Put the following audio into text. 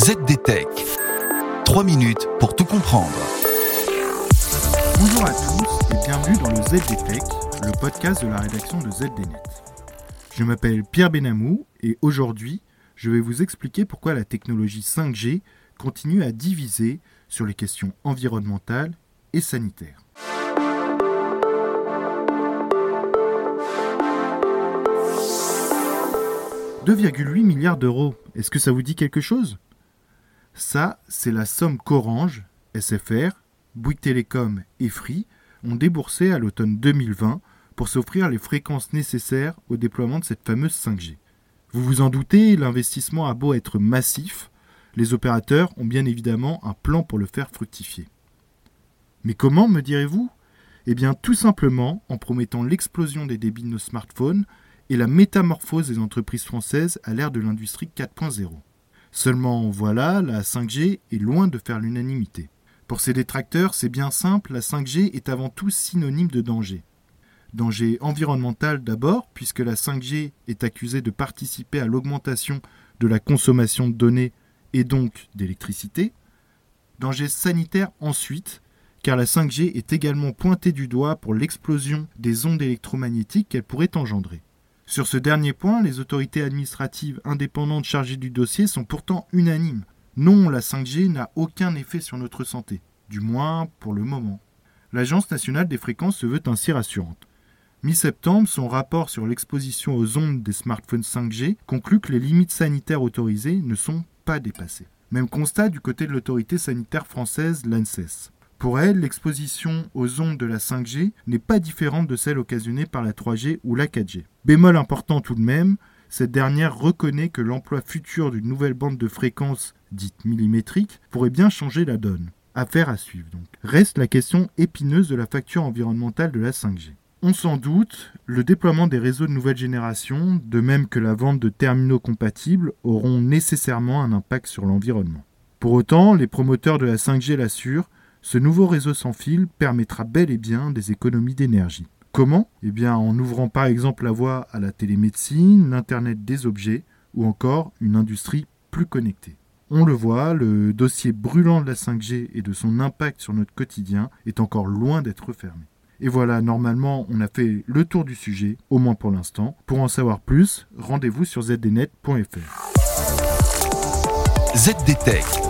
ZDTech. 3 minutes pour tout comprendre. Bonjour à tous et bienvenue dans le ZDTech, le podcast de la rédaction de ZDNet. Je m'appelle Pierre Benamou et aujourd'hui, je vais vous expliquer pourquoi la technologie 5G continue à diviser sur les questions environnementales et sanitaires. 2,8 milliards d'euros, est-ce que ça vous dit quelque chose? Ça, c'est la somme qu'Orange, SFR, Bouygues Télécom et Free ont déboursé à l'automne 2020 pour s'offrir les fréquences nécessaires au déploiement de cette fameuse 5G. Vous vous en doutez, l'investissement a beau être massif, les opérateurs ont bien évidemment un plan pour le faire fructifier. Mais comment, me direz-vous? Eh bien tout simplement en promettant l'explosion des débits de nos smartphones et la métamorphose des entreprises françaises à l'ère de l'industrie 4.0. Seulement voilà, la 5G est loin de faire l'unanimité. Pour ces détracteurs, c'est bien simple, la 5G est avant tout synonyme de danger. Danger environnemental d'abord, puisque la 5G est accusée de participer à l'augmentation de la consommation de données et donc d'électricité. Danger sanitaire ensuite, car la 5G est également pointée du doigt pour l'explosion des ondes électromagnétiques qu'elle pourrait engendrer. Sur ce dernier point, les autorités administratives indépendantes chargées du dossier sont pourtant unanimes. Non, la 5G n'a aucun effet sur notre santé, du moins pour le moment. L'Agence nationale des fréquences se veut ainsi rassurante. Mi-septembre, son rapport sur l'exposition aux ondes des smartphones 5G conclut que les limites sanitaires autorisées ne sont pas dépassées. Même constat du côté de l'autorité sanitaire française, l'ANSES. Pour elle, l'exposition aux ondes de la 5G n'est pas différente de celle occasionnée par la 3G ou la 4G. Bémol important tout de même, cette dernière reconnaît que l'emploi futur d'une nouvelle bande de fréquence dite millimétrique pourrait bien changer la donne. Affaire à suivre donc. Reste la question épineuse de la facture environnementale de la 5G. On s'en doute, le déploiement des réseaux de nouvelle génération, de même que la vente de terminaux compatibles, auront nécessairement un impact sur l'environnement. Pour autant, les promoteurs de la 5G l'assurent, ce nouveau réseau sans fil permettra bel et bien des économies d'énergie. Comment? Eh bien en ouvrant par exemple la voie à la télémédecine, l'Internet des objets ou encore une industrie plus connectée. On le voit, le dossier brûlant de la 5G et de son impact sur notre quotidien est encore loin d'être fermé. Et voilà, normalement, on a fait le tour du sujet, au moins pour l'instant. Pour en savoir plus, rendez-vous sur zdnet.fr. ZDTech.